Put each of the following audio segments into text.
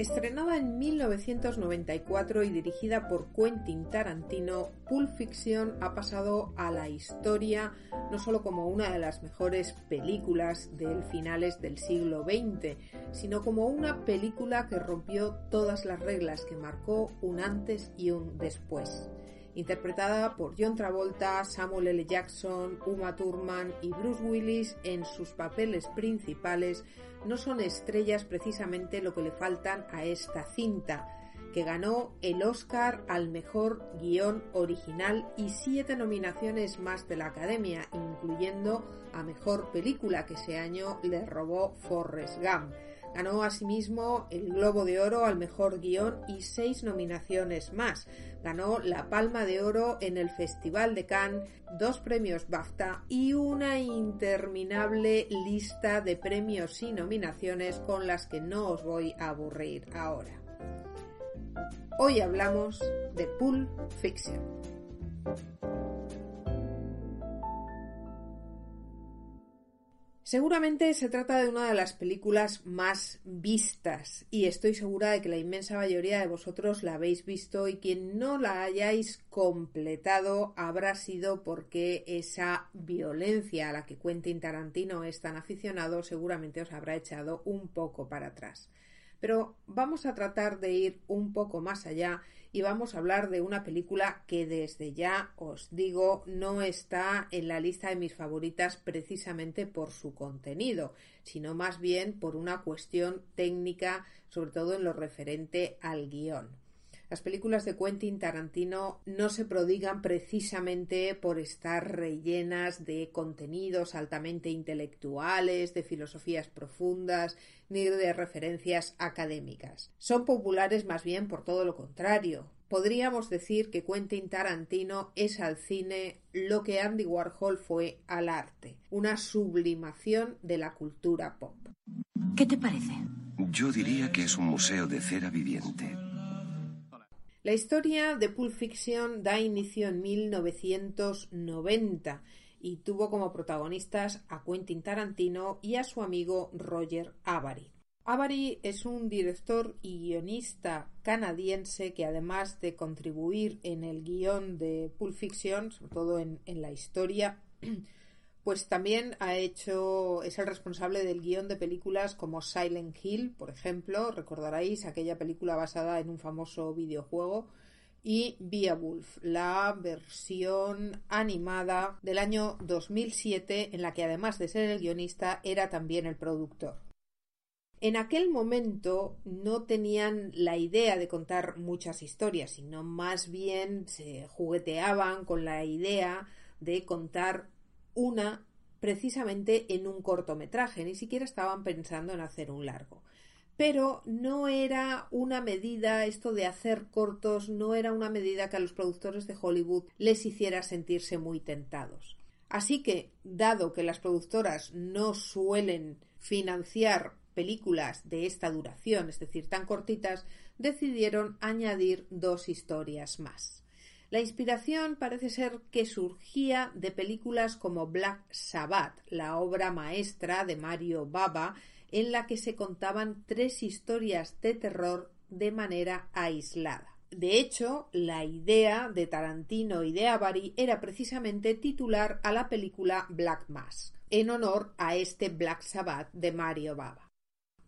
Estrenada en 1994 y dirigida por Quentin Tarantino, Pulp Fiction ha pasado a la historia no solo como una de las mejores películas del finales del siglo XX, sino como una película que rompió todas las reglas, que marcó un antes y un después interpretada por John Travolta, Samuel L. Jackson, Uma Thurman y Bruce Willis en sus papeles principales, no son estrellas precisamente lo que le faltan a esta cinta, que ganó el Oscar al mejor guion original y siete nominaciones más de la Academia, incluyendo a mejor película que ese año le robó Forrest Gump. Ganó asimismo el Globo de Oro al mejor guion y seis nominaciones más. Ganó la Palma de Oro en el Festival de Cannes, dos premios BAFTA y una interminable lista de premios y nominaciones con las que no os voy a aburrir ahora. Hoy hablamos de Pulp Fiction. Seguramente se trata de una de las películas más vistas y estoy segura de que la inmensa mayoría de vosotros la habéis visto y quien no la hayáis completado habrá sido porque esa violencia a la que Quentin Tarantino es tan aficionado seguramente os habrá echado un poco para atrás. Pero vamos a tratar de ir un poco más allá y vamos a hablar de una película que desde ya os digo no está en la lista de mis favoritas precisamente por su contenido, sino más bien por una cuestión técnica, sobre todo en lo referente al guion. Las películas de Quentin Tarantino no se prodigan precisamente por estar rellenas de contenidos altamente intelectuales, de filosofías profundas, ni de referencias académicas. Son populares más bien por todo lo contrario. Podríamos decir que Quentin Tarantino es al cine lo que Andy Warhol fue al arte, una sublimación de la cultura pop. ¿Qué te parece? Yo diría que es un museo de cera viviente. La historia de Pulp Fiction da inicio en 1990 y tuvo como protagonistas a Quentin Tarantino y a su amigo Roger Avary. Avary es un director y guionista canadiense que además de contribuir en el guion de Pulp Fiction, sobre todo en, en la historia, pues también ha hecho, es el responsable del guion de películas como Silent Hill, por ejemplo, recordaréis aquella película basada en un famoso videojuego, y Beowulf, la versión animada del año 2007, en la que además de ser el guionista, era también el productor. En aquel momento no tenían la idea de contar muchas historias, sino más bien se jugueteaban con la idea de contar una precisamente en un cortometraje, ni siquiera estaban pensando en hacer un largo. Pero no era una medida, esto de hacer cortos, no era una medida que a los productores de Hollywood les hiciera sentirse muy tentados. Así que, dado que las productoras no suelen financiar películas de esta duración, es decir, tan cortitas, decidieron añadir dos historias más. La inspiración parece ser que surgía de películas como Black Sabbath, la obra maestra de Mario Baba, en la que se contaban tres historias de terror de manera aislada. De hecho, la idea de Tarantino y de Avary era precisamente titular a la película Black Mass, en honor a este Black Sabbath de Mario Baba.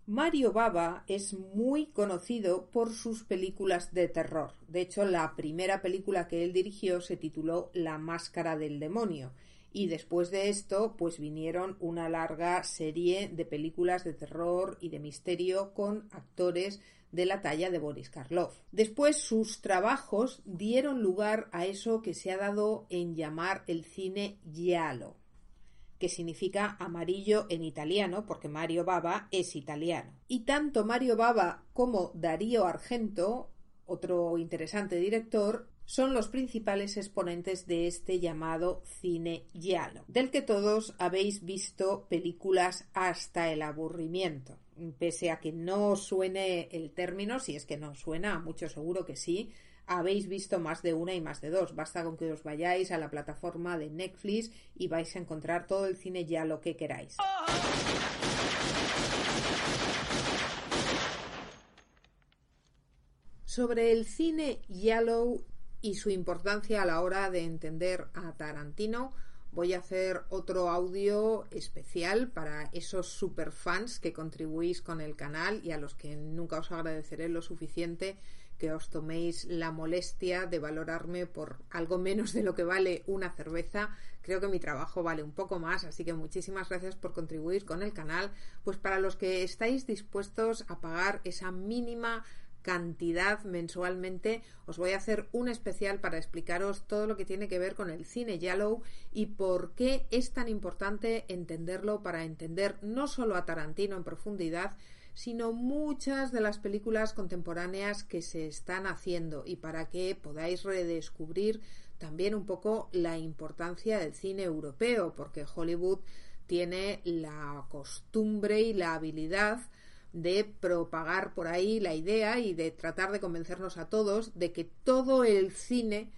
Mario Baba es muy conocido por sus películas de terror. De hecho, la primera película que él dirigió se tituló La Máscara del Demonio y después de esto pues vinieron una larga serie de películas de terror y de misterio con actores de la talla de Boris Karloff. Después sus trabajos dieron lugar a eso que se ha dado en llamar el cine giallo, que significa amarillo en italiano, porque Mario Bava es italiano. Y tanto Mario Bava como Darío Argento, otro interesante director, son los principales exponentes de este llamado cine giallo, del que todos habéis visto películas hasta el aburrimiento. Pese a que no suene el término, si es que no suena, mucho seguro que sí, habéis visto más de una y más de dos. Basta con que os vayáis a la plataforma de Netflix y vais a encontrar todo el cine ya lo que queráis. Sobre el cine Yellow y su importancia a la hora de entender a Tarantino, voy a hacer otro audio especial para esos superfans que contribuís con el canal y a los que nunca os agradeceré lo suficiente que os toméis la molestia de valorarme por algo menos de lo que vale una cerveza. Creo que mi trabajo vale un poco más, así que muchísimas gracias por contribuir con el canal. Pues para los que estáis dispuestos a pagar esa mínima cantidad mensualmente, os voy a hacer un especial para explicaros todo lo que tiene que ver con el cine Yellow y por qué es tan importante entenderlo para entender no solo a Tarantino en profundidad, sino muchas de las películas contemporáneas que se están haciendo y para que podáis redescubrir también un poco la importancia del cine europeo, porque Hollywood tiene la costumbre y la habilidad de propagar por ahí la idea y de tratar de convencernos a todos de que todo el cine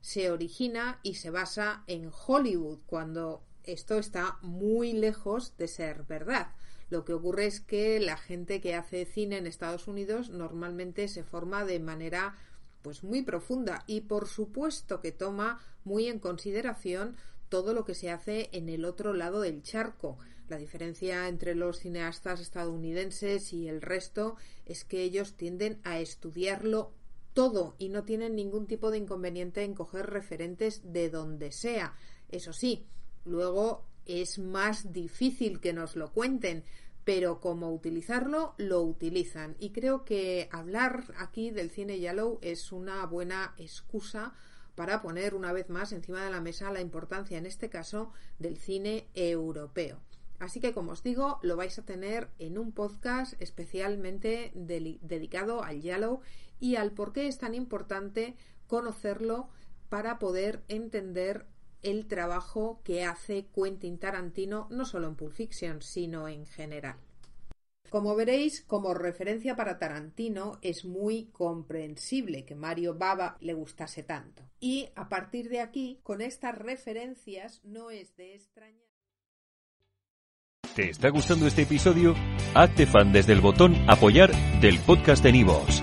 se origina y se basa en Hollywood, cuando esto está muy lejos de ser verdad. Lo que ocurre es que la gente que hace cine en Estados Unidos normalmente se forma de manera pues muy profunda y por supuesto que toma muy en consideración todo lo que se hace en el otro lado del charco. La diferencia entre los cineastas estadounidenses y el resto es que ellos tienden a estudiarlo todo y no tienen ningún tipo de inconveniente en coger referentes de donde sea. Eso sí, luego es más difícil que nos lo cuenten, pero como utilizarlo, lo utilizan. Y creo que hablar aquí del cine Yellow es una buena excusa para poner una vez más encima de la mesa la importancia, en este caso, del cine europeo. Así que, como os digo, lo vais a tener en un podcast especialmente dedicado al Yellow y al por qué es tan importante conocerlo para poder entender el trabajo que hace Quentin Tarantino no solo en Pulp Fiction, sino en general. Como veréis, como referencia para Tarantino, es muy comprensible que Mario Baba le gustase tanto. Y a partir de aquí, con estas referencias, no es de extrañar. ¿Te está gustando este episodio? Hazte fan desde el botón Apoyar del podcast de Nivos.